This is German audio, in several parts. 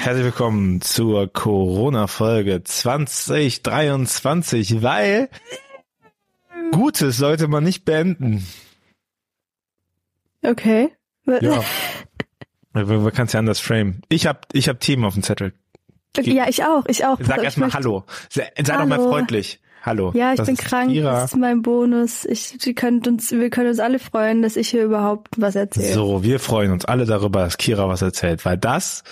herzlich willkommen zur Corona-Folge 2023, weil Gutes sollte man nicht beenden. Okay. Ja. Man kann es ja anders frame. Ich hab, ich hab Team auf dem Zettel. Ja, ich auch, ich auch. Sag erstmal Hallo. Sei, sei doch mal Hallo. freundlich. Hallo. Ja, ich Das bin krank. Kira. Das ist mein Bonus. Ich, wir, können uns, wir können uns alle freuen, dass ich hier überhaupt was erzähle. So, wir freuen uns alle darüber, dass Kira was erzählt, weil das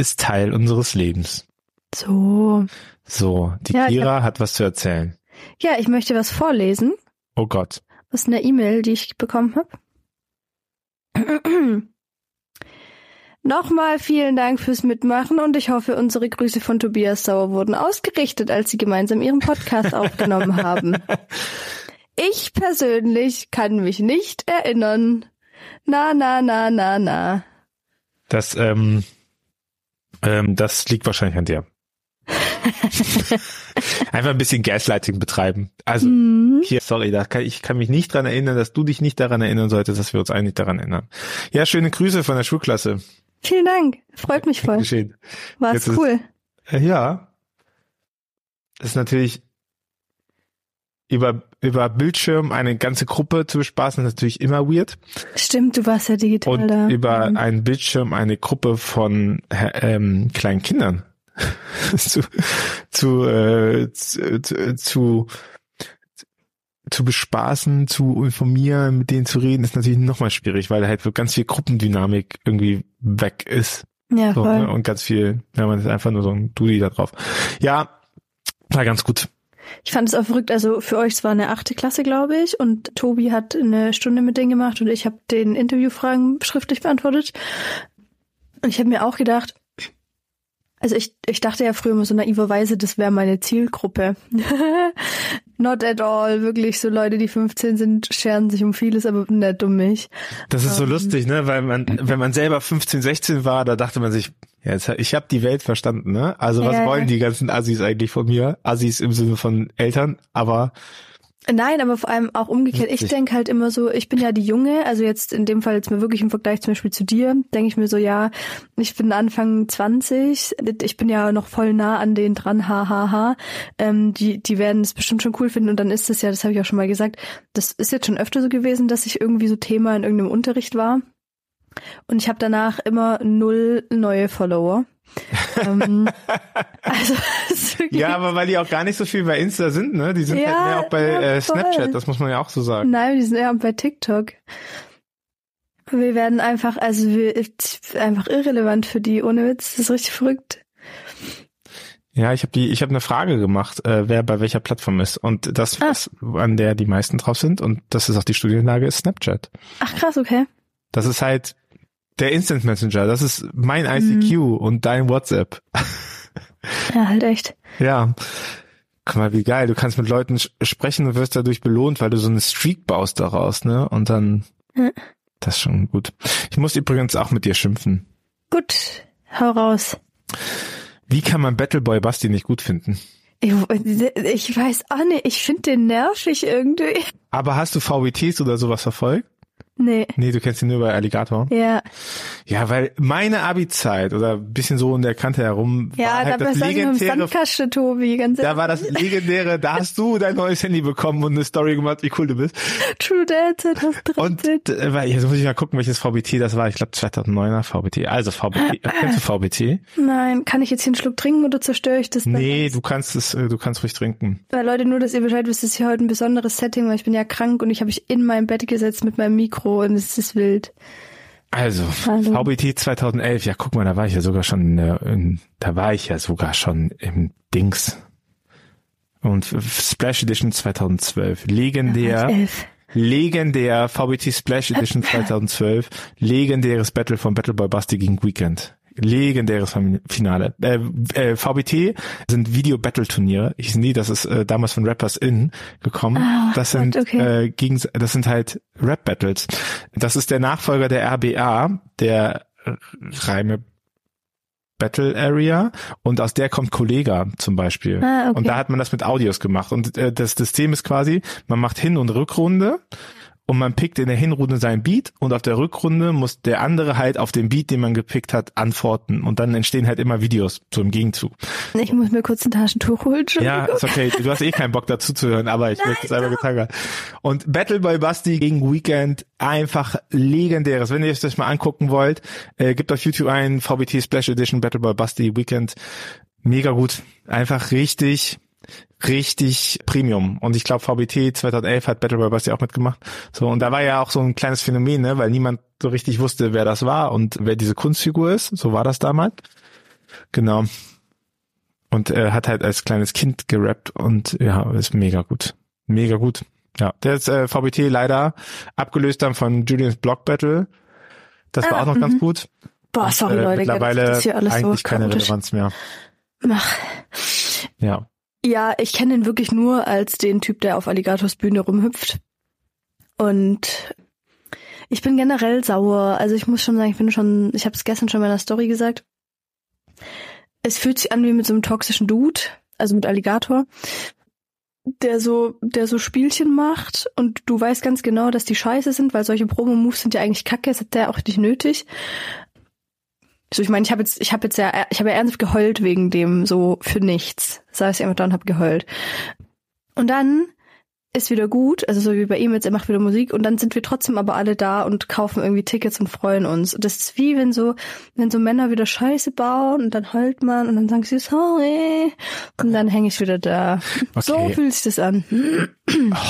ist Teil unseres Lebens. So. So, die Ja, Kira hat was zu erzählen. Ja, ich möchte was vorlesen. Oh Gott. aus einer E-Mail, die ich bekommen habe. Nochmal vielen Dank fürs Mitmachen und ich hoffe, unsere Grüße von Tobias Sauer wurden ausgerichtet, als sie gemeinsam ihren Podcast aufgenommen haben. Ich persönlich kann mich nicht erinnern. Na, na, na, na, na. Das, ähm, ähm, das liegt wahrscheinlich an dir. Einfach ein bisschen Gaslighting betreiben. Also, Hm. hier, sorry, da kann, ich kann mich nicht dran erinnern, dass du dich nicht daran erinnern solltest, dass wir uns eigentlich daran erinnern. Ja, schöne Grüße von der Schulklasse. Vielen Dank. Freut mich voll. Geschehen. Ist- cool. Äh, Ja. Das ist natürlich über, über Bildschirm eine ganze Gruppe zu bespaßen, ist natürlich immer weird. Stimmt, du warst ja digital Und da. über Mhm. einen Bildschirm eine Gruppe von äh, ähm, kleinen Kindern zu, zu, äh, zu, zu, zu zu bespaßen, zu informieren, mit denen zu reden, ist natürlich nochmal schwierig, weil halt so ganz viel Gruppendynamik irgendwie weg ist. Ja, So, voll. ne? Und ganz viel, ja, man ist einfach nur so ein Dudi da drauf. Ja, war ganz gut. Ich fand es auch verrückt, also für euch, es war eine achte Klasse, glaube ich, und Tobi hat eine Stunde mit denen gemacht und ich habe den Interviewfragen schriftlich beantwortet. Und ich habe mir auch gedacht, also ich, ich dachte ja früher immer so naiverweise, das wäre meine Zielgruppe. Not at all, wirklich so Leute, die 15 sind, scheren sich um vieles, aber nicht um mich. Das ist so Ähm. lustig, ne? Weil man, wenn man selber 15, 16 war, da dachte man sich, ja, jetzt, ich habe die Welt verstanden, ne? Also was Ja, wollen die ganzen Assis eigentlich von mir? Assis im Sinne von Eltern, aber Nein, aber vor allem auch umgekehrt. Ich denke halt immer so, ich bin ja die Junge, also jetzt in dem Fall jetzt mal wirklich im Vergleich zum Beispiel zu dir, denke ich mir so, ja, ich bin Anfang 20, ich bin ja noch voll nah an denen dran, ha, ha, ha. Ähm, die, die werden es bestimmt schon cool finden und dann ist es ja, das habe ich auch schon mal gesagt, das ist jetzt schon öfter so gewesen, dass ich irgendwie so Thema in irgendeinem Unterricht war. Und ich habe danach immer null neue Follower. ähm, also ist ja, aber weil die auch gar nicht so viel bei Insta sind, ne? Die sind Ja, halt mehr auch bei ja, äh. Snapchat, das muss man ja auch so sagen. Nein, die sind eher bei TikTok. Wir werden einfach, also wir, einfach irrelevant für die, ohne Witz. Das ist richtig verrückt. Ja, ich habe die, ich habe eine Frage gemacht, äh, wer bei welcher Plattform ist und das, Ah. was, an der die meisten drauf sind und das ist auch die Studienlage, ist Snapchat. Ach krass, okay. Das ist halt der Instant Messenger, das ist mein Mhm. ICQ und dein WhatsApp. Ja, halt echt. Ja. Guck mal, wie geil. Du kannst mit Leuten sprechen und wirst dadurch belohnt, weil du so eine Streak baust daraus, ne? Und dann, Ja. das ist schon gut. Ich muss übrigens auch mit dir schimpfen. Gut, hau raus. Wie kann man Battleboy Basti nicht gut finden? Ich, ich weiß auch nicht, ich finde den nervig irgendwie. Aber hast du VBTs oder sowas verfolgt? Nee. Nee, du kennst ihn nur bei Alligator. Ja, Ja, weil meine Abi-Zeit oder ein bisschen so in der Kante herum ja, war halt dabei das dem legendäre Sandkasten, Tobi, ganz da war das legendäre, da hast du dein neues Handy bekommen und eine Story gemacht, wie cool du bist. True Dad Und 2013. äh, weil- jetzt muss ich mal gucken, welches VBT das war. Ich glaube 2009er VBT. Also VBT. Kennst du VBT? Nein, kann ich jetzt hier einen Schluck trinken oder zerstöre ich das? Nee, du kannst es, äh, du kannst ruhig trinken. Weil Leute, nur, dass ihr Bescheid wisst, es ist hier heute ein besonderes Setting, weil ich bin ja krank und ich habe mich in mein Bett gesetzt mit meinem Mikro und es ist wild. Also Hallo. VBT 2011. Ja, guck mal, da war ich ja sogar schon, in der, in, da war ich ja sogar schon im Dings. Und Splash Edition 2012. Legendär. Legendär VBT Splash Edition 2012. Legendäres Battle von Battleboy Basti gegen Weekend. Legendäres Finale. Äh, äh, VBT sind Video-Battle-Turniere. Ich nie, das ist äh, damals von Rappers In gekommen. Ah, das sind Gott, okay. äh, gegen, das sind halt Rap-Battles. Das ist der Nachfolger der RBA, der Reime Battle Area und aus der kommt Kollega zum Beispiel. Ah, okay. Und da hat man das mit Audios gemacht. Und äh, das System ist quasi, man macht Hin- und Rückrunde und man pickt in der Hinrunde sein Beat und auf der Rückrunde muss der andere halt auf den Beat, den man gepickt hat, antworten und dann entstehen halt immer Videos so im Gegenzug. Ich muss mir kurz ein Taschentuch holen. Ja, ist okay. Du hast eh keinen Bock dazu zu hören, aber ich Nein, möchte es einfach getan haben. Und Battle by Basti gegen Weekend einfach legendäres. Wenn ihr euch das mal angucken wollt, äh, gibt auf YouTube ein VBT Splash Edition Battle by Basti Weekend. Mega gut. Einfach richtig richtig Premium. Und ich glaube, VBT 2011 hat Battle Royale Basti auch mitgemacht. So, und da war ja auch so ein kleines Phänomen, ne, weil niemand so richtig wusste, wer das war und wer diese Kunstfigur ist. So war das damals. Genau. Und er hat halt als kleines Kind gerappt und ja, ist mega gut. Mega gut. Ja, der ist äh, VBT leider abgelöst dann von Julians Block Battle. Das war ah, auch noch ganz mhm. gut. Boah, sorry und, äh, Leute, mittlerweile das hier alles eigentlich so keine Relevanz mehr. Ach. Ja. Ja, ich kenne ihn wirklich nur als den Typ, der auf Alligators Bühne rumhüpft. Und ich bin generell sauer. Also ich muss schon sagen, ich bin schon, ich habe es gestern schon in meiner Story gesagt. Es fühlt sich an wie mit so einem toxischen Dude, also mit Alligator, der so, der so Spielchen macht und du weißt ganz genau, dass die scheiße sind, weil solche Promo-Moves sind ja eigentlich kacke, das hat der auch nicht nötig. So, ich meine, ich habe jetzt, ich habe jetzt ja, ich habe ja ernsthaft geheult wegen dem so für nichts. Saß ich einfach da und habe geheult. Und dann ist wieder gut, also so wie bei ihm jetzt, er macht wieder Musik und dann sind wir trotzdem aber alle da und kaufen irgendwie Tickets und freuen uns. Und das ist wie wenn so, wenn so Männer wieder Scheiße bauen und dann heult man und dann sagen sie sorry und dann hänge ich wieder da. Okay. So fühlt sich das an.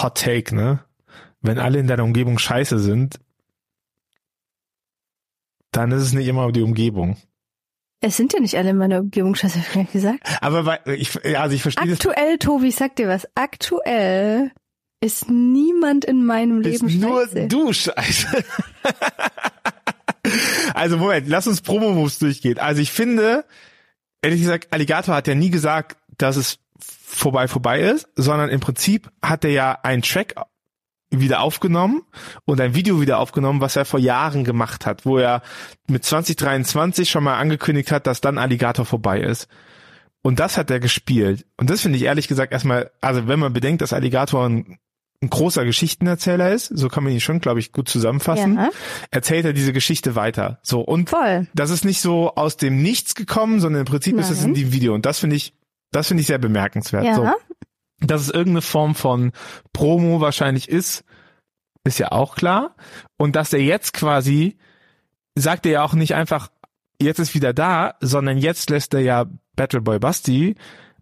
Hot Take, ne? Wenn alle in deiner Umgebung scheiße sind, dann ist es nicht immer die Umgebung. Es sind ja nicht alle in meiner Umgebung, scheiße, hab ich gesagt. Aber weil, ich, also ich verstehe Aktuell, das. Tobi, ich sag dir was. Aktuell ist niemand in meinem Leben ist scheiße. Nur du scheiße. also Moment, lass uns Promo-Moves durchgehen. Also ich finde, ehrlich gesagt, Alligator hat ja nie gesagt, dass es vorbei vorbei ist, sondern im Prinzip hat er ja einen Track wieder aufgenommen und ein Video wieder aufgenommen, was er vor Jahren gemacht hat, wo er mit 2023 schon mal angekündigt hat, dass dann Alligator vorbei ist. Und das hat er gespielt. Und das finde ich ehrlich gesagt erstmal, also wenn man bedenkt, dass Alligator ein, ein großer Geschichtenerzähler ist, so kann man ihn schon, glaube ich, gut zusammenfassen, ja. erzählt er diese Geschichte weiter. So und Voll. das ist nicht so aus dem Nichts gekommen, sondern im Prinzip Nein. ist es in dem Video. Und das finde ich, das finde ich sehr bemerkenswert. Ja. So dass es irgendeine Form von Promo wahrscheinlich ist, ist ja auch klar. Und dass er jetzt quasi, sagt er ja auch nicht einfach, jetzt ist wieder da, sondern jetzt lässt er ja Battle Boy Basti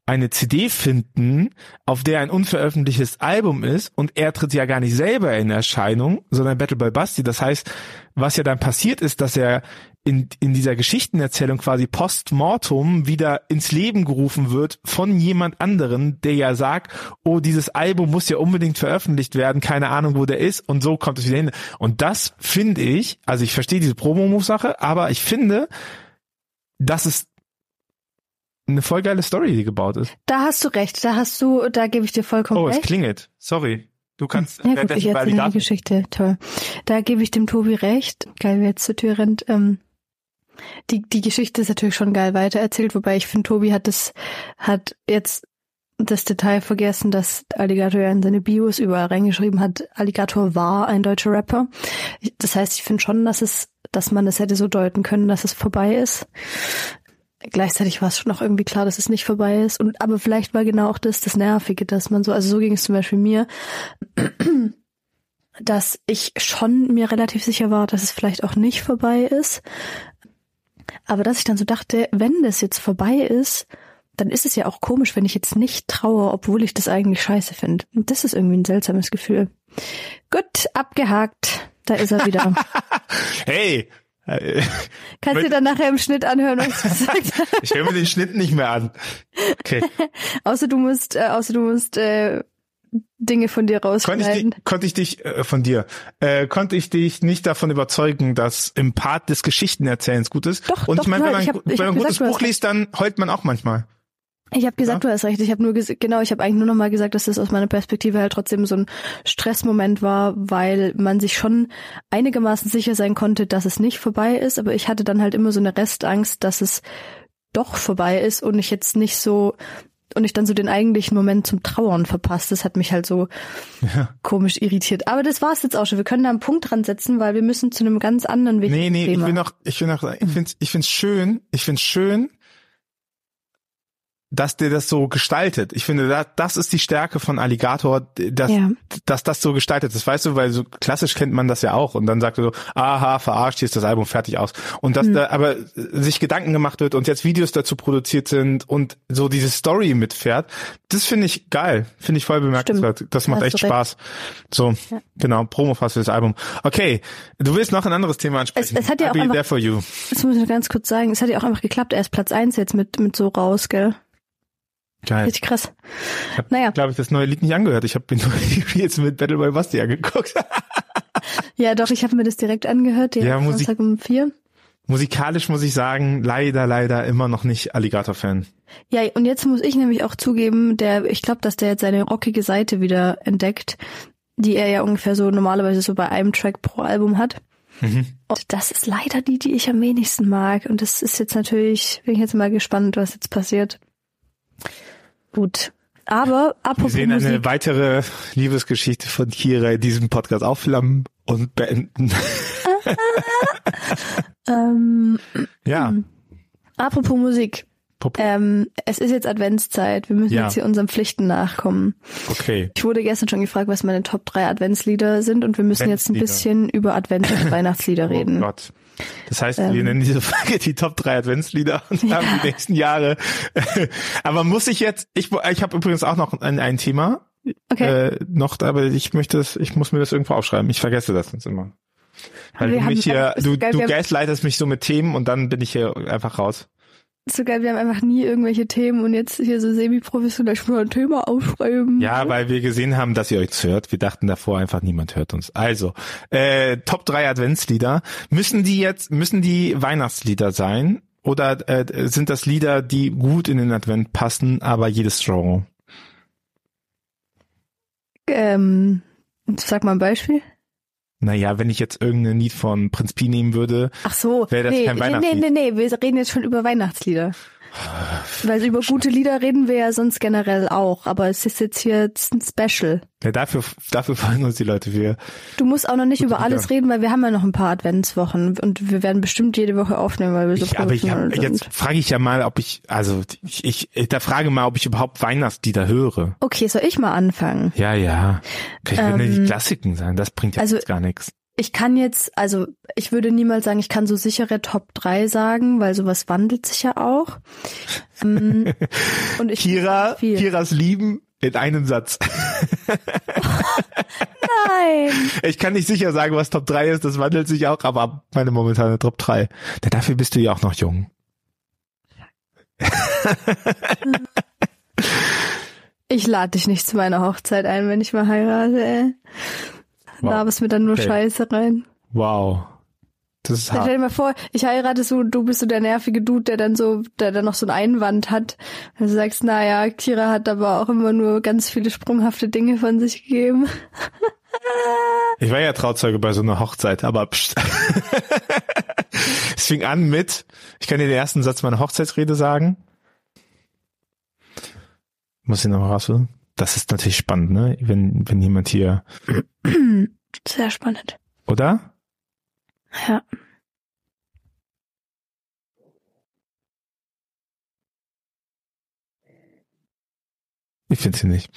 eine CD finden, auf der ein unveröffentlichtes Album ist und er tritt ja gar nicht selber in Erscheinung, sondern Battle Boy Basti. Das heißt, was ja dann passiert ist, dass er in, in dieser Geschichtenerzählung quasi post-mortum wieder ins Leben gerufen wird von jemand anderen, der ja sagt, oh, dieses Album muss ja unbedingt veröffentlicht werden, keine Ahnung, wo der ist und so kommt es wieder hin. Und das finde ich, also ich verstehe diese Promo-Move-Sache, aber ich finde, dass es eine voll geile Story, die gebaut ist. Da hast du recht, da hast du, da gebe ich dir vollkommen recht. Oh, es klingelt. Sorry. Du kannst ja, gut, ich erzähle die Geschichte. Toll. Da gebe ich dem Tobi recht. Geil, wer jetzt zur Tür rennt. Ähm, die, die Geschichte ist natürlich schon geil weitererzählt, wobei ich finde, Tobi hat das, hat jetzt das Detail vergessen, dass Alligator ja in seine Bios überall reingeschrieben hat, Alligator war ein deutscher Rapper. Das heißt, ich finde schon, dass es, dass man es hätte so deuten können, dass es vorbei ist. Gleichzeitig war es schon auch irgendwie klar, dass es nicht vorbei ist. Und aber vielleicht war genau auch das das Nervige, dass man so, also so ging es zum Beispiel mir, dass ich schon mir relativ sicher war, dass es vielleicht auch nicht vorbei ist. Aber dass ich dann so dachte, wenn das jetzt vorbei ist, dann ist es ja auch komisch, wenn ich jetzt nicht traue, obwohl ich das eigentlich scheiße finde. Und das ist irgendwie ein seltsames Gefühl. Gut, abgehakt. Da ist er wieder. hey, Kannst du dann nachher im Schnitt anhören, was du gesagt hast? ich höre mir den Schnitt nicht mehr an. Okay. außer du musst, äh, außer du musst äh, Dinge von dir rausschneiden. Konnte ich, dich, konnte ich dich äh, von dir, äh, konnte ich dich nicht davon überzeugen, dass im Part des Geschichtenerzählens gut ist? Doch, Und doch, ich meine, wenn man, ich hab, wenn man ein gutes Buch liest, dann heult man auch manchmal. Ich habe gesagt, ja? du hast recht. Ich habe nur genau, ich habe eigentlich nur noch mal gesagt, dass das aus meiner Perspektive halt trotzdem so ein Stressmoment war, weil man sich schon einigermaßen sicher sein konnte, dass es nicht vorbei ist, aber ich hatte dann halt immer so eine Restangst, dass es doch vorbei ist und ich jetzt nicht so und ich dann so den eigentlichen Moment zum Trauern verpasst. Das hat mich halt so Ja. komisch irritiert. Aber das war's jetzt auch schon. Wir können da einen Punkt dran setzen, weil wir müssen zu einem ganz anderen wichtigen Nee, nee, ich Thema. will noch, ich will noch, ich find's, ich find's schön, ich find's schön, dass der das so gestaltet. Ich finde, da- das ist die Stärke von Alligator, dass, Ja. dass das so gestaltet ist. Weißt du, weil so klassisch kennt man das ja auch und dann sagt er so, aha, verarscht, hier ist das Album fertig aus. Und dass da aber sich Gedanken gemacht wird und jetzt Videos dazu produziert sind und so diese Story mitfährt, das finde ich geil. Finde ich voll bemerkenswert. Das macht Hast echt. Spaß. So, genau, Promo-Fass für das Album. Okay, du willst noch ein anderes Thema ansprechen. Es- es hat ja auch einfach- there for you. Das muss ich noch ganz kurz sagen. Es hat ja auch einfach geklappt. Er ist Platz eins jetzt mit, mit so raus, gell? Geil. Richtig krass. Ich habe, Naja. glaube ich, das neue Lied nicht angehört. Ich habe mir nur die jetzt mit Battle Boy Basti angeguckt. Ja, doch, ich habe mir das direkt angehört. Ja, Musik- Samstag um vier. Musikalisch muss ich sagen, leider, leider immer noch nicht Alligator-Fan. Ja, und jetzt muss ich nämlich auch zugeben, der, ich glaube, dass der jetzt seine rockige Seite wieder entdeckt, die er ja ungefähr so normalerweise so bei einem Track pro Album hat. Mhm. Und das ist leider die, die ich am wenigsten mag. Und das ist jetzt natürlich, bin ich jetzt mal gespannt, was jetzt passiert. Gut. Aber Wir apropos sehen eine Musik, weitere Liebesgeschichte von Kira in diesem Podcast aufflammen und beenden. ähm, Ja. apropos Musik. Ähm, es ist jetzt Adventszeit. Wir müssen Ja. jetzt hier unseren Pflichten nachkommen. okay. Ich wurde gestern schon gefragt, was meine Top 3 Adventslieder sind und wir müssen jetzt ein bisschen über Advents- und Weihnachtslieder Oh reden. Gott. Das heißt, Ähm. wir nennen diese Folge die Top 3 Adventslieder und haben die nächsten Jahre. aber muss ich jetzt, ich, ich habe übrigens auch noch ein, ein Thema, Okay. äh, noch, aber ich möchte das, ich muss mir das irgendwo aufschreiben. Ich vergesse das sonst immer. Weil Wir du mich hier, du, geil, du gaslightest mich so mit Themen und dann bin ich hier einfach raus. So geil, wir haben einfach nie irgendwelche Themen und jetzt hier so semi-professionell schon mal ein Thema aufschreiben. Ja, weil wir gesehen haben, dass ihr euch hört. Wir dachten davor einfach, niemand hört uns. Also, äh, Top 3 Adventslieder. Müssen die jetzt, müssen die Weihnachtslieder sein? Oder äh, sind das Lieder, die gut in den Advent passen, aber jedes Genre? Ähm, sag mal ein Beispiel. Naja, wenn ich jetzt irgendein Lied von Prinz Pi nehmen würde, Ach so. Wäre das nee, kein nee, nee, nee, nee, wir reden jetzt schon über Weihnachtslieder. Weil über gute Lieder reden wir ja sonst generell auch, aber es ist jetzt hier jetzt ein Special. ja, dafür, dafür freuen uns die Leute. Wir, Du musst auch noch nicht über alles Lieder. reden, weil wir haben ja noch ein paar Adventswochen und wir werden bestimmt jede Woche aufnehmen, weil wir so ich, aber ich hab, professionell jetzt sind. frage ich ja mal, ob ich, also ich, ich, ich da frage mal, ob ich überhaupt Weihnachtslieder höre. Okay, soll ich mal anfangen? Ja, ja. Kann ich würde Ähm, die Klassiken sagen, das bringt ja also- jetzt gar nichts. Ich kann jetzt, also ich würde niemals sagen, ich kann so sichere Top 3 sagen, weil sowas wandelt sich ja auch. Ähm, und ich Kira. Kiras Lieben in einem Satz. Nein. Ich kann nicht sicher sagen, was Top 3 ist, das wandelt sich auch, aber meine momentane Top 3. Ja, dafür bist du ja auch noch jung. Ich lade dich nicht zu meiner Hochzeit ein, wenn ich mal heirate, ey. Wow. Da bist mir dann nur Okay. Scheiße rein. Wow. Das ist Dann stell hart. dir mal vor, ich heirate so, du bist so der nervige Dude, der dann so, der dann noch so einen Einwand hat. Und du sagst, naja, Kira hat aber auch immer nur ganz viele sprunghafte Dinge von sich gegeben. Ich war ja Trauzeuge bei so einer Hochzeit, aber pst. es fing an mit, ich kann dir den ersten Satz meiner Hochzeitsrede sagen. Muss ich noch mal rausholen? Das ist natürlich spannend, ne? Wenn, wenn jemand hier, Sehr spannend. oder? Ja. Ich finde sie nicht.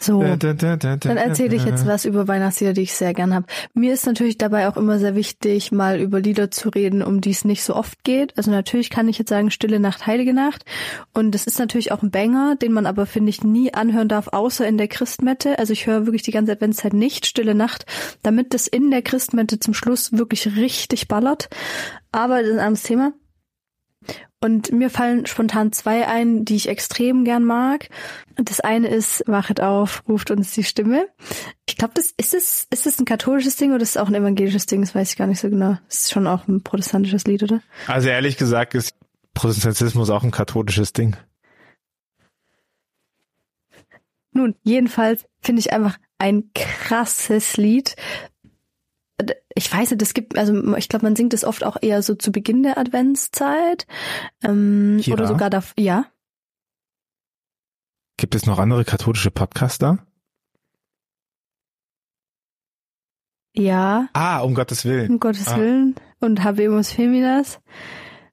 So. Da, da, da, da, Dann erzähle ich jetzt was über Weihnachtslieder, die ich sehr gern habe. Mir ist natürlich dabei auch immer sehr wichtig, mal über Lieder zu reden, um die es nicht so oft geht. Also natürlich kann ich jetzt sagen Stille Nacht, Heilige Nacht. Und das ist natürlich auch ein Banger, den man aber, finde ich, nie anhören darf, außer in der Christmette. Also ich höre wirklich die ganze Adventszeit nicht Stille Nacht, damit das in der Christmette zum Schluss wirklich richtig ballert. Aber das ist ein anderes Thema. Und mir fallen spontan zwei ein, die ich extrem gern mag. Das eine ist, wachet auf, ruft uns die Stimme. Ich glaube, das ist es, ist es ein katholisches Ding oder ist es auch ein evangelisches Ding? Das weiß ich gar nicht so genau. Das ist schon auch ein protestantisches Lied, oder? Also ehrlich gesagt ist Protestantismus auch ein katholisches Ding. Nun, jedenfalls finde ich einfach ein krasses Lied. Ich weiß nicht, es gibt, also ich glaube, man singt es oft auch eher so zu Beginn der Adventszeit. Ähm, Kira? oder sogar da, ja. Gibt es noch andere katholische Podcaster? Ja, Ah, um Gottes Willen. um Gottes ah. Willen. Und Habemus Feminas.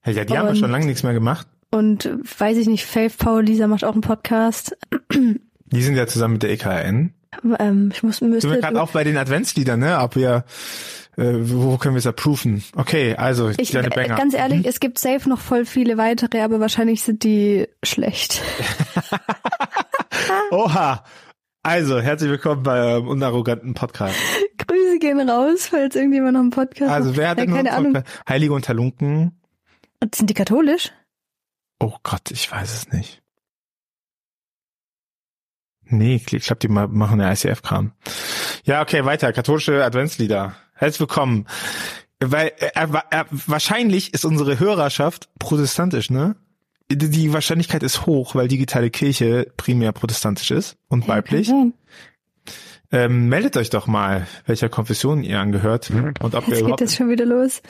Ja, die haben ja Und- schon lange nichts mehr gemacht. Und äh, weiß ich nicht, Faith Paul Lisa macht auch einen Podcast. Die sind ja zusammen mit der EKN. Ähm, ich muss Sind wir müsste. gerade auch bei den Adventsliedern, ne? Ob wir, äh, wo können wir es approven? Okay, also, Ich, kleine äh, Banger. ganz ehrlich, Mhm. es gibt safe noch voll viele weitere, aber wahrscheinlich sind die schlecht. Oha! Also, herzlich willkommen beim unarroganten Podcast. Grüße gehen raus, falls irgendjemand noch einen Podcast Also, wer hat Ja, denn noch keine Ahnung. Podcast? Heilige und Halunken? Sind die katholisch? Oh Gott, ich weiß es nicht. Nee, ich glaube, die ma- machen ja ICF-Kram. Ja, okay, weiter. Katholische Adventslieder. Herzlich willkommen. Weil äh, äh, äh, wahrscheinlich ist unsere Hörerschaft protestantisch, ne? Die- Die Wahrscheinlichkeit ist hoch, weil digitale Kirche primär protestantisch ist und weiblich. Ja, Ähm, meldet euch doch mal, welcher Konfession ihr angehört und ob sein. ihr Jetzt geht überhaupt. das schon wieder los.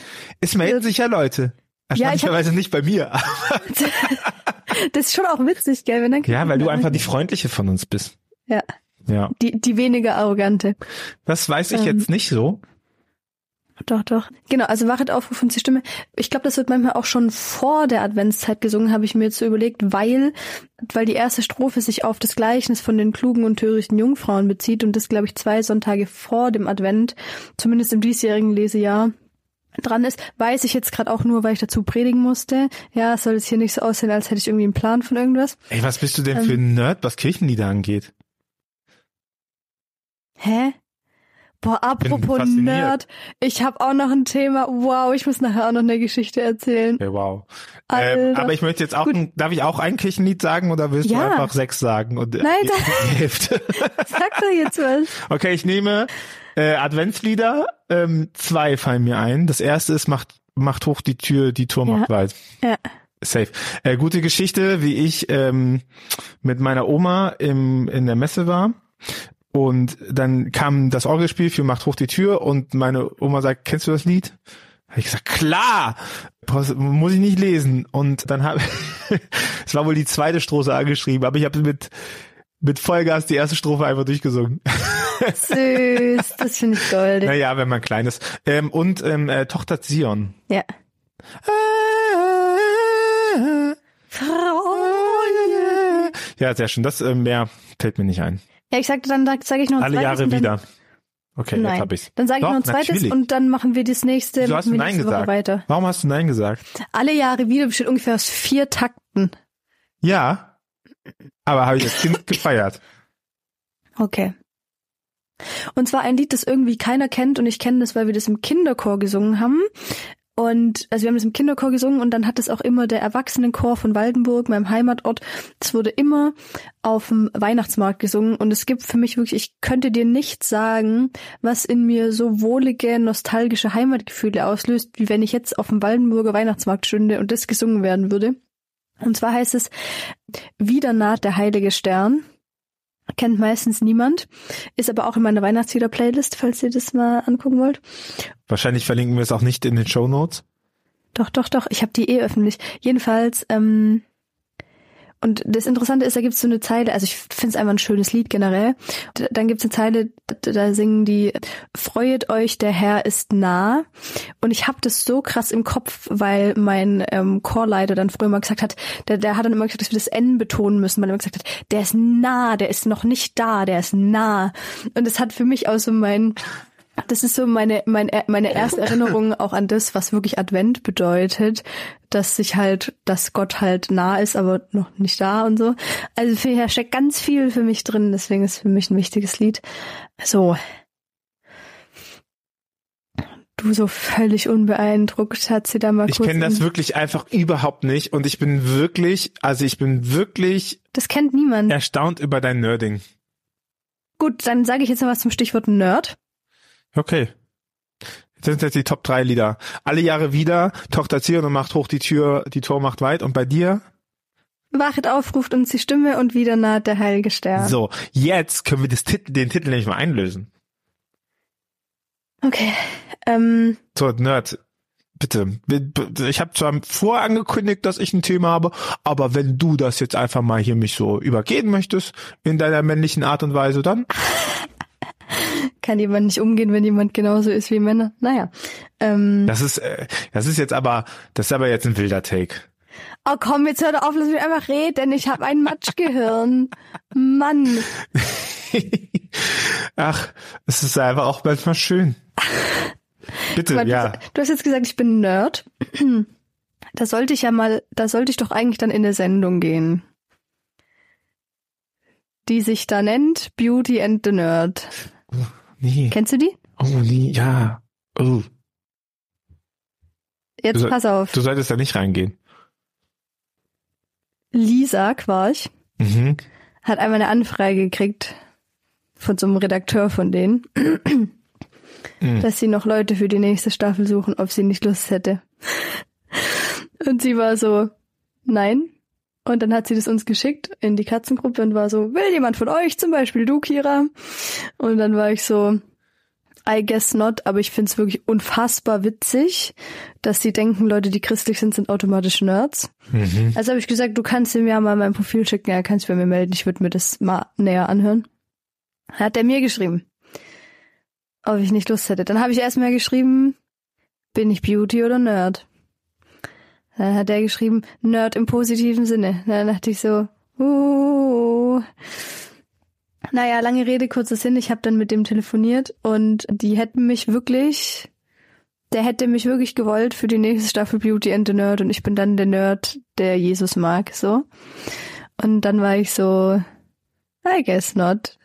Es melden sich ja Leute. Ja, ich hab- Erstaunlicherweise nicht bei mir. Das ist schon auch witzig, gell? Wenn dann Ja, weil du einfach die freundliche von uns bist. Ja, Ja. die, die weniger arrogante. Das weiß ich Ähm. jetzt nicht so. Doch, doch. Genau, also Wachet Aufruf und die Stimme. Ich glaube, das wird manchmal auch schon vor der Adventszeit gesungen, habe ich mir jetzt so überlegt, weil, weil die erste Strophe sich auf das Gleichnis von den klugen und törichten Jungfrauen bezieht und das, glaube ich, zwei Sonntage vor dem Advent, zumindest im diesjährigen Lesejahr, dran ist, weiß ich jetzt gerade auch nur, weil ich dazu predigen musste. Ja, es soll jetzt hier nicht so aussehen, als hätte ich irgendwie einen Plan von irgendwas. Ey, was bist du denn Ähm. für ein Nerd, was Kirchenlieder angeht? Hä? Boah, apropos. Nerd, ich habe auch noch ein Thema. Wow, ich muss nachher auch noch eine Geschichte erzählen. Okay, wow. Ähm, aber ich möchte jetzt auch, ein, darf ich auch ein Kirchenlied sagen oder willst Ja. du einfach sechs sagen und äh, Nein, die, die Hälfte? Sag doch jetzt was. Okay, ich nehme äh, Adventslieder. Ähm, zwei fallen mir ein. Das erste ist macht macht hoch die Tür, die Ja. macht weit. Ja. Safe. Äh, gute Geschichte, wie ich ähm, mit meiner Oma im, in der Messe war. Und dann kam das Orgelspiel für Macht hoch die Tür und meine Oma sagt, kennst du das Lied? Habe ich gesagt, klar, muss ich nicht lesen. Und dann habe es war wohl die zweite Strophe angeschrieben, aber ich habe mit mit Vollgas die erste Strophe einfach durchgesungen. Süß, das finde ich goldig. naja, wenn man klein ist. Ähm, und ähm, äh, Tochter Zion. Ja. Ja, sehr schön. Das äh, mehr fällt mir nicht ein. Ja, ich sagte dann, sage ich noch ein Alle zweites. Jahre und dann, wieder. Okay, jetzt Nein. hab ich's. Dann sage ich Doch, noch ein zweites natürlich. und dann machen wir das nächste. Du hast machen wir Nein nächste Woche gesagt. Weiter. Warum hast du Nein gesagt? Alle Jahre wieder besteht ungefähr aus vier Takten. Ja, aber habe ich als Kind gefeiert. Okay. Und zwar ein Lied, das irgendwie keiner kennt und ich kenne das, weil wir das im Kinderchor gesungen haben. Und also wir haben das im Kinderchor gesungen und dann hat es auch immer der Erwachsenenchor von Waldenburg, meinem Heimatort. Es wurde immer auf dem Weihnachtsmarkt gesungen und es gibt für mich wirklich, ich könnte dir nicht sagen, was in mir so wohlige, nostalgische Heimatgefühle auslöst, wie wenn ich jetzt auf dem Waldenburger Weihnachtsmarkt stünde und das gesungen werden würde. Und zwar heißt es Wieder naht der heilige Stern. Kennt meistens niemand, ist aber auch in meiner Weihnachtslieder-Playlist, falls ihr das mal angucken wollt. Wahrscheinlich verlinken wir es auch nicht in den Show Notes. Doch, doch, doch, ich habe die eh öffentlich. Jedenfalls, ähm, und das Interessante ist, da gibt's so eine Zeile, also ich finde es einfach ein schönes Lied generell. Dann gibt's eine Zeile, da, da singen die, Freuet euch, der Herr ist nah. Und ich habe das so krass im Kopf, weil mein ähm, Chorleiter dann früher mal gesagt hat, der, der hat dann immer gesagt, dass wir das N betonen müssen, weil er immer gesagt hat, der ist nah, der ist noch nicht da, der ist nah. Und das hat für mich auch so mein, das ist so meine, meine, meine erste Erinnerung auch an das, was wirklich Advent bedeutet, dass sich halt, dass Gott halt nah ist, aber noch nicht da und so. Also für hier steckt ganz viel für mich drin, deswegen ist für mich ein wichtiges Lied. So. Du so völlig unbeeindruckt, hat sie da mal Ich kurz. kenne das wirklich einfach überhaupt nicht und ich bin wirklich, also ich bin wirklich das kennt niemand. erstaunt über dein Nerding. Gut, dann sage ich jetzt noch was zum Stichwort Nerd. Okay. Das sind jetzt die Top 3 Lieder. Alle Jahre wieder, Tochter Zion und macht hoch die Tür, die Tor macht weit und bei dir? Wachet aufruft uns die Stimme und wieder naht der heilige Stern. So, jetzt können wir das Titel, den Titel nämlich mal einlösen. Okay. Ähm, So, Nerd. bitte. Ich habe zwar vorangekündigt, dass ich ein Thema habe, aber wenn du das jetzt einfach mal hier mich so übergehen möchtest in deiner männlichen Art und Weise, dann kann jemand nicht umgehen, wenn jemand genauso ist wie Männer. Naja. Ähm, das ist, äh, das ist jetzt aber, das ist aber jetzt ein wilder Take. Oh komm, jetzt hör doch auf, lass mich einfach reden. Ich habe ein Matschgehirn. Mann. Ach, es ist einfach auch manchmal schön. Bitte, Aber ja. Du, hast jetzt gesagt, ich bin Nerd. Da sollte ich ja mal, da sollte ich doch eigentlich dann in eine Sendung gehen. Die sich da nennt Beauty and the Nerd. Nee. Kennst du die? Oh, nee, ja. Oh. Jetzt Du, pass auf. du solltest da nicht reingehen. Lisa Quarch Mhm. hat einmal eine Anfrage gekriegt von so einem Redakteur von denen, Mhm. dass sie noch Leute für die nächste Staffel suchen, ob sie nicht Lust hätte. Und sie war so, nein. Und dann hat sie das uns geschickt in die Katzengruppe und war so, will jemand von euch, zum Beispiel du, Kira? Und dann war ich so, I guess not, aber ich find's wirklich unfassbar witzig, dass sie denken, Leute, die christlich sind, sind automatisch Nerds. Mhm. Also habe ich gesagt, du kannst ihm ja mal mein Profil schicken, ja, kannst bei mir melden, ich würde mir das mal näher anhören. Hat er mir geschrieben, ob ich nicht Lust hätte. Dann habe ich erstmal geschrieben, bin ich Beauty oder Nerd? Dann hat er geschrieben, Nerd im positiven Sinne. Dann dachte ich so, uh. Naja, lange Rede, kurzer Sinn. Ich habe dann mit dem telefoniert und die hätten mich wirklich, der hätte mich wirklich gewollt für die nächste Staffel Beauty and the Nerd und ich bin dann der Nerd, der Jesus mag, so. Und dann war ich so, I guess not.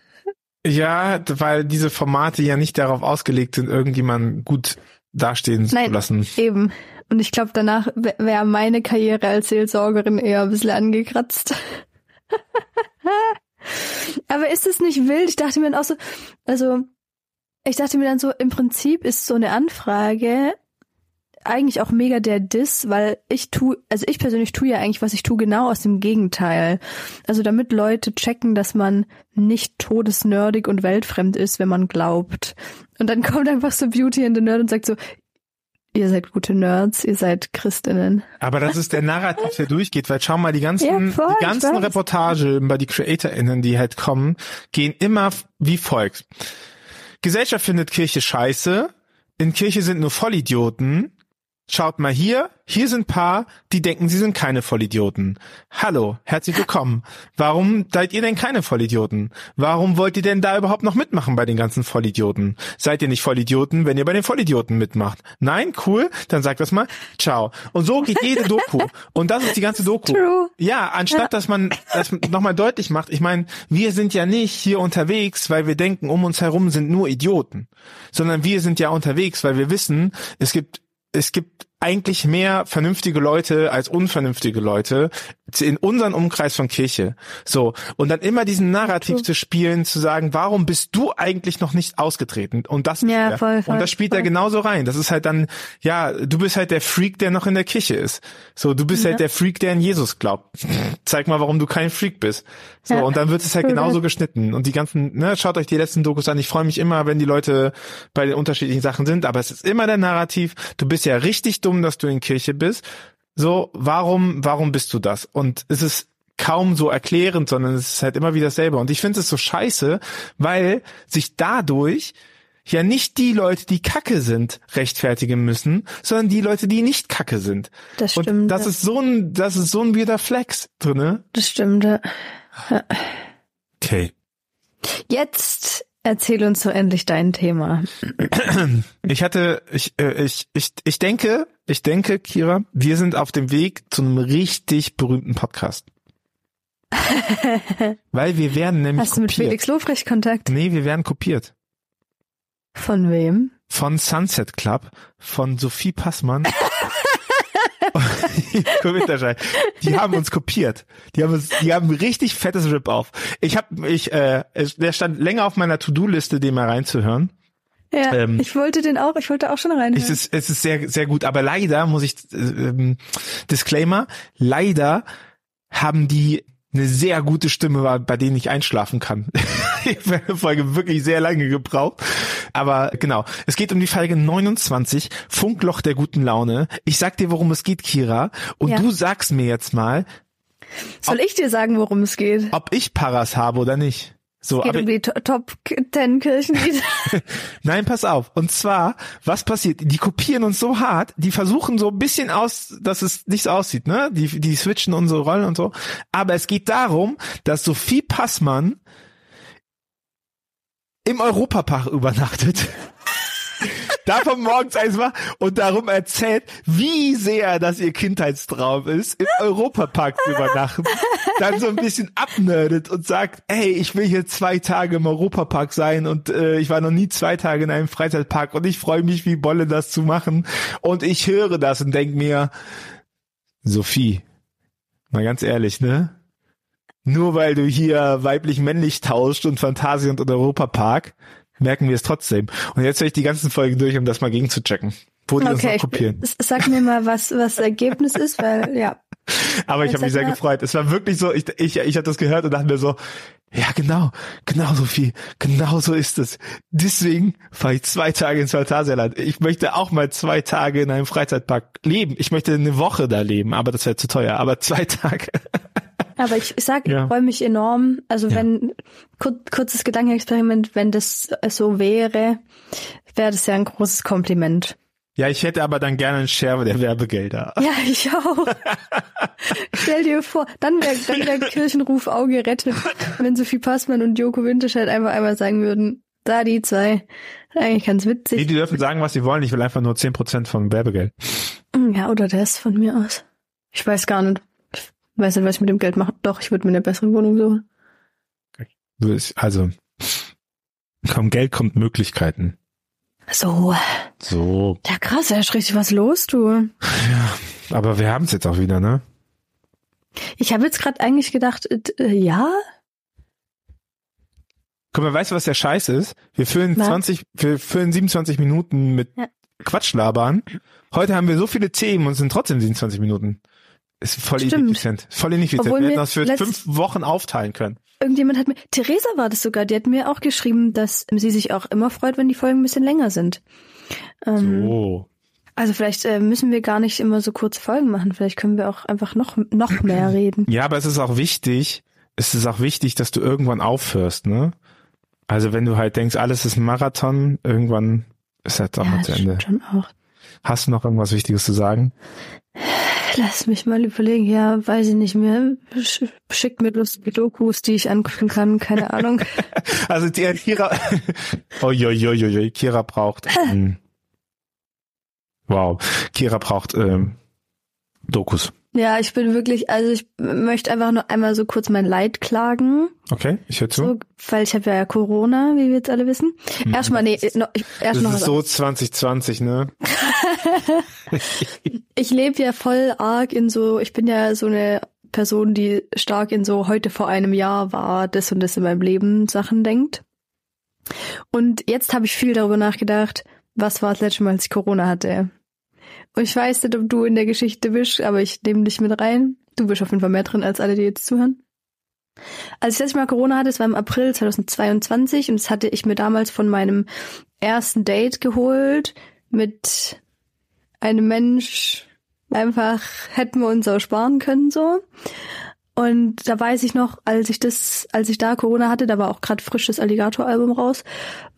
Ja, weil diese Formate ja nicht darauf ausgelegt sind, irgendjemanden gut dastehen zu Nein. lassen. Eben. Und ich glaube, danach wäre meine Karriere als Seelsorgerin eher ein bisschen angekratzt. Aber ist es nicht wild? Ich dachte mir dann auch so, also ich dachte mir dann so, im Prinzip ist so eine Anfrage eigentlich auch mega der Diss, weil ich tu, also ich persönlich tue ja eigentlich, was ich tue, genau aus dem Gegenteil. Also damit Leute checken, dass man nicht todesnerdig und weltfremd ist, wenn man glaubt. Und dann kommt einfach so Beauty in the Nerd und sagt so, ihr seid gute Nerds, ihr seid Christinnen. Aber das ist der Narrativ, der durchgeht, weil schau mal, die ganzen, Ja, voll, die ganzen. Reportage über die CreatorInnen, die halt kommen, gehen immer wie folgt. Gesellschaft findet Kirche scheiße, in Kirche sind nur Vollidioten. Schaut mal hier, hier sind paar, die denken, sie sind keine Vollidioten. Hallo, herzlich willkommen. Warum seid ihr denn keine Vollidioten? Warum wollt ihr denn da überhaupt noch mitmachen bei den ganzen Vollidioten? Seid ihr nicht Vollidioten, wenn ihr bei den Vollidioten mitmacht? Nein? Cool? Dann sagt das mal. Ciao. Und so geht jede Doku. Und das ist die ganze Doku. True. Ja, anstatt dass man das nochmal deutlich macht, ich meine, wir sind ja nicht hier unterwegs, weil wir denken, um uns herum sind nur Idioten, sondern wir sind ja unterwegs, weil wir wissen, es gibt es gibt eigentlich mehr vernünftige Leute als unvernünftige Leute in unserem Umkreis von Kirche. So. Und dann immer diesen Narrativ zu spielen, zu sagen, warum bist du eigentlich noch nicht ausgetreten? Und das, Ja, voll, voll, und das spielt voll. da genauso rein. Das ist halt dann, ja, du bist halt der Freak, der noch in der Kirche ist. So, du bist Ja. halt der Freak, der an Jesus glaubt. Zeig mal, warum du kein Freak bist. So, Ja. und dann wird es halt genauso geschnitten. Und die ganzen, ne, schaut euch die letzten Dokus an. Ich freue mich immer, wenn die Leute bei den unterschiedlichen Sachen sind, aber es ist immer der Narrativ, du bist ja richtig dumm, dass du in Kirche bist. So, warum, warum bist du das? Und es ist kaum so erklärend, sondern es ist halt immer wieder dasselbe. Und ich finde es so scheiße, weil sich dadurch ja nicht die Leute, die Kacke sind, rechtfertigen müssen, sondern die Leute, die nicht Kacke sind. Das Und stimmt. das ist so ein, das ist so ein weirder Flex drinne. das stimmt. ja. Okay. Jetzt erzähl uns so endlich dein Thema. Ich hatte, ich, äh, ich, ich, ich denke, ich denke, Kira, wir sind auf dem Weg zu einem richtig berühmten Podcast. Weil wir werden nämlich Hast du mit kopiert. Felix Lofrecht Kontakt? Nee, wir werden kopiert. Von wem? Von Sunset Club, von Sophie Passmann. Die haben uns kopiert. Die haben uns, die haben ein richtig fettes Rip-Off. Ich habe, ich, äh, der stand länger auf meiner To-Do-Liste, den mal reinzuhören. Ja, Ähm, ich wollte den auch, ich wollte auch schon reinhören. Es ist, es ist sehr, sehr gut. Aber leider muss ich, äh, ähm, Disclaimer, leider haben die eine sehr gute Stimme, bei denen ich einschlafen kann. ich habe eine Folge wirklich sehr lange gebraucht. Aber genau, es geht um die Folge 29, Funkloch der guten Laune. Ich sag dir, worum es geht, Kira. Und Ja. du sagst mir jetzt mal, Soll ich dir sagen, worum es geht? ob ich Paras habe oder nicht. So, Es geht aber um die To- Top 10 Kirchenlieder. Nein, pass auf. Und zwar, was passiert? Die kopieren uns so hart, die versuchen so ein bisschen aus, dass es nicht so aussieht, ne? Die, die switchen unsere Rollen und so. Aber es geht darum, dass Sophie Passmann im Europapark übernachtet. Davon morgens eins war und darum erzählt, wie sehr das ihr Kindheitstraum ist, im Europapark zu übernachten. Dann so ein bisschen abnerdet und sagt, hey, ich will hier zwei Tage im Europapark sein und äh, ich war noch nie zwei Tage in einem Freizeitpark und ich freue mich wie Bolle, das zu machen. Und ich höre das und denk mir, Sophie, mal ganz ehrlich, ne? Nur weil du hier weiblich-männlich tauscht und Phantasialand und Europapark, merken wir es trotzdem. Und jetzt höre ich die ganzen Folgen durch, um das mal gegen zu checken. Wo die uns Okay, noch kopieren. ich, sag mir mal, was was das Ergebnis ist, weil ja. Aber ich habe mich sehr mal- gefreut. Es war wirklich so, ich, ich, ich hatte das gehört und dachte mir so, ja genau, genau Sophie, genau so ist es. Deswegen fahre ich zwei Tage ins Phantasialand. Ich möchte auch mal zwei Tage in einem Freizeitpark leben. Ich möchte eine Woche da leben, aber das wäre zu teuer. Aber zwei Tage. Aber ich, ich sag, Ja. ich freue mich enorm. Also Ja. wenn kur, kurzes Gedankenexperiment, wenn das so wäre, wäre das ja ein großes Kompliment. Ja, ich hätte aber dann gerne einen Share der Werbegelder. Ja, ich auch. Stell dir vor, dann wäre dann wär Kirchenruf auch gerettet, wenn Sophie Passmann und Joko Winterscheid einfach einmal sagen würden, da die zwei. Eigentlich ganz Nee, witzig. die dürfen sagen, was sie wollen. Ich will einfach nur 10% vom Werbegeld. Ja, oder das von mir aus. Ich weiß gar nicht. Ich weiß nicht, was ich mit dem Geld mache. Doch, ich würde mir eine bessere Wohnung suchen. Also, kaum Geld kommt Möglichkeiten. So. So. Ja, krass, da ist richtig was los, du. Aber wir haben es jetzt auch wieder, ne? Ich habe jetzt gerade eigentlich gedacht, äh, ja, Guck mal, weißt du, was der Scheiß ist? Wir füllen Was? 20, wir füllen 27 Minuten mit Ja. Quatschlabern. Heute haben wir so viele Themen und sind trotzdem 27 Minuten. Ist voll Stimmt. ineffizient. Voll ineffizient. Obwohl wir hätten das für fünf Wochen aufteilen können. irgendjemand hat mir, Theresa war das sogar, die hat mir auch geschrieben, dass sie sich auch immer freut, wenn die Folgen ein bisschen länger sind. Ähm, So. Also vielleicht äh, müssen wir gar nicht immer so kurze Folgen machen, vielleicht können wir auch einfach noch, noch mehr reden. Ja, aber es ist auch wichtig, es ist auch wichtig, dass du irgendwann aufhörst, ne? Also wenn du halt denkst, alles ist ein Marathon, irgendwann ist halt auch Ja, mal zu Ende. schon auch. Hast du noch irgendwas Wichtiges zu sagen? Lass mich mal überlegen, ja, weiß ich nicht mehr. Sch- Schickt mir lustige Dokus, die ich angucken kann, keine Ahnung. Also die Kira, jo, jo, jo, Kira braucht, ähm, wow, Kira braucht ähm, Dokus. Ja, ich bin wirklich, also ich möchte einfach nur einmal so kurz mein Leid klagen. Okay, ich höre zu. So, weil ich habe ja Corona, wie wir jetzt alle wissen. Erstmal, nee, noch, ich, erst das noch ist was so 2020, ne? Ich lebe ja voll arg in so, ich bin ja so eine Person, die stark in so heute vor einem Jahr war, das und das in meinem Leben Sachen denkt. Und jetzt habe ich viel darüber nachgedacht, was war das letzte Mal, als ich Corona hatte. Und ich weiß nicht, ob du in der Geschichte bist, aber ich nehme dich mit rein. Du bist auf jeden Fall mehr drin als alle, die jetzt zuhören. Als ich letztes Mal Corona hatte, es war im April 2022 und das hatte ich mir damals von meinem ersten Date geholt mit einem Mensch, einfach hätten wir uns auch sparen können so. Und da weiß ich noch, als ich das, als ich da Corona hatte, da war auch gerade frisch das Alligator-Album raus,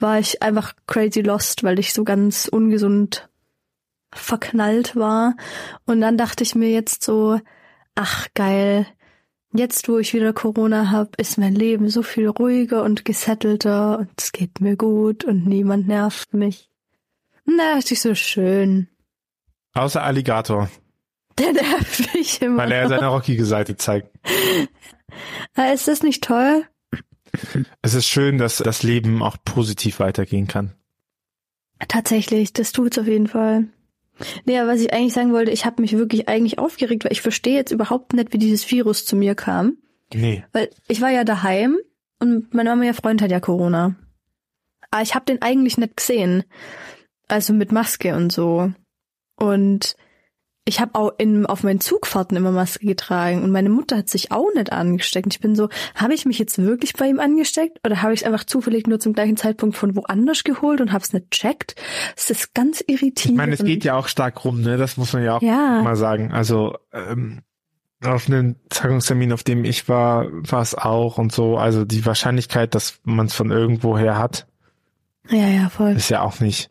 war ich einfach crazy lost, weil ich so ganz ungesund verknallt war. Und dann dachte ich mir jetzt so, ach geil, jetzt wo ich wieder Corona hab, ist mein Leben so viel ruhiger und gesettelter und es geht mir gut und niemand nervt mich. Na, richtig so schön. Außer Alligator, Der nervt mich immer. weil er seine rockige Seite zeigt. Ah, ist das nicht toll? Es ist schön, dass das Leben auch positiv weitergehen kann. Tatsächlich, das tut's auf jeden Fall. Nee, aber was ich eigentlich sagen wollte, ich habe mich wirklich eigentlich aufgeregt, weil ich verstehe jetzt überhaupt nicht, wie dieses Virus zu mir kam. Nee. Weil ich war ja daheim und mein Mama, ihr Freund hat ja Corona. Aber ich habe den eigentlich nicht gesehen. Also mit Maske und so. Und ich habe auch in, auf meinen Zugfahrten immer Maske getragen und meine Mutter hat sich auch nicht angesteckt. Und ich bin so, habe ich mich jetzt wirklich bei ihm angesteckt oder habe ich es einfach zufällig nur zum gleichen Zeitpunkt von woanders geholt und habe es nicht checkt? Das ist ganz irritierend. Ich meine, es geht ja auch stark rum, ne? Das muss man ja auch Ja. mal sagen. Also ähm, auf einem Tagungstermin, auf dem ich war, war es auch und so. Also die Wahrscheinlichkeit, dass man es von irgendwoher hat, Ja, ja, voll. ist ja auch nicht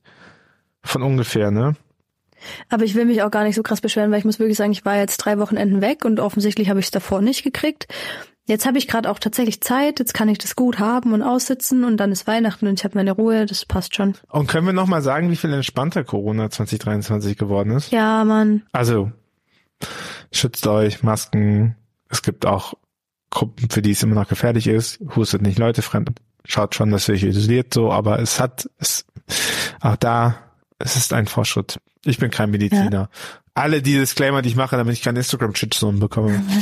von ungefähr, ne? Aber ich will mich auch gar nicht so krass beschweren, weil ich muss wirklich sagen, ich war jetzt drei Wochenenden weg und offensichtlich habe ich es davor nicht gekriegt. Jetzt habe ich gerade auch tatsächlich Zeit, jetzt kann ich das gut haben und aussitzen und dann ist Weihnachten und ich habe meine Ruhe, das passt schon. Und können wir noch mal sagen, wie viel entspannter Corona 2023 geworden ist? Ja, Mann. Also schützt euch, Masken. Es gibt auch Gruppen, für die es immer noch gefährlich ist. Hustet nicht Leute fremd. Schaut schon, dass ihr euch isoliert so, aber es hat, es, auch da, es ist ein Fortschritt. Ich bin kein Mediziner. Alle die Disclaimer, die ich mache, damit ich keinen Instagram-Shitstorm bekomme.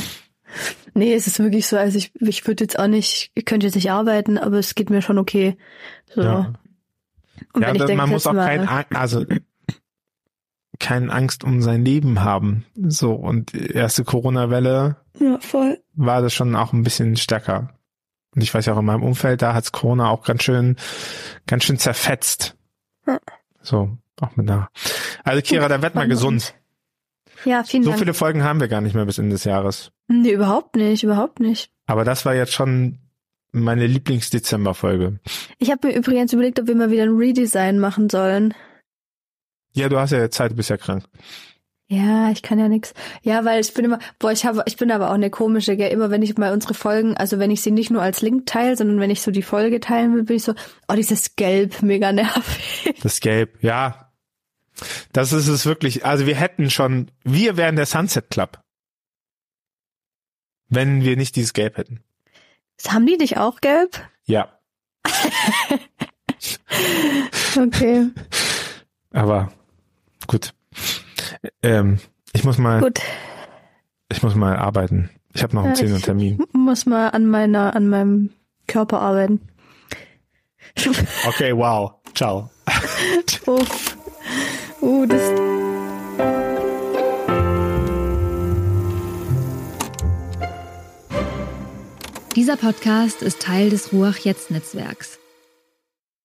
Nee, es ist wirklich so, also ich, ich würde jetzt auch nicht, ich könnte jetzt nicht arbeiten, aber es geht mir schon okay. So. Ja. Und ja, denke, man muss auch kein, Ang- also keine Angst um sein Leben haben. So, und die erste Corona-Welle ja, voll. war das schon auch ein bisschen stärker. Und ich weiß ja auch in meinem Umfeld, da hat's Corona auch ganz schön, ganz schön zerfetzt. Ja. So, auch mit einer. Also Kira, da werd mal gesund. Ja, vielen So Dank. viele Folgen haben wir gar nicht mehr bis Ende des Jahres. Nee, überhaupt nicht, überhaupt nicht. Aber das war jetzt schon meine Lieblings-Dezember-Folge. Ich habe mir übrigens überlegt, ob wir mal wieder ein Redesign machen sollen. Ja, du hast ja Zeit, du bist ja krank. Ja, ich kann ja nix. Ja, weil ich bin immer, boah, ich habe, ich bin aber auch eine komische, gell, immer wenn ich mal unsere Folgen, also wenn ich sie nicht nur als Link teile, sondern wenn ich so die Folge teilen will, bin ich so, oh, dieses Gelb, mega nervig. Das Gelb, ja. Das ist es wirklich. Also wir hätten schon, wir wären der Sunset Club. Wenn wir nicht dieses Gelb hätten. Haben die dich auch gelb? Ja. Okay, Aber gut. Ähm, ich muss mal, gut. ich muss mal arbeiten. Ich habe noch einen Ja, 10 Uhr ich- Termin. Muss mal an meiner, an meinem Körper arbeiten. Okay, wow. Ciao. Uff. Uh, das, Dieser Podcast ist Teil des Ruach Jetzt Netzwerks.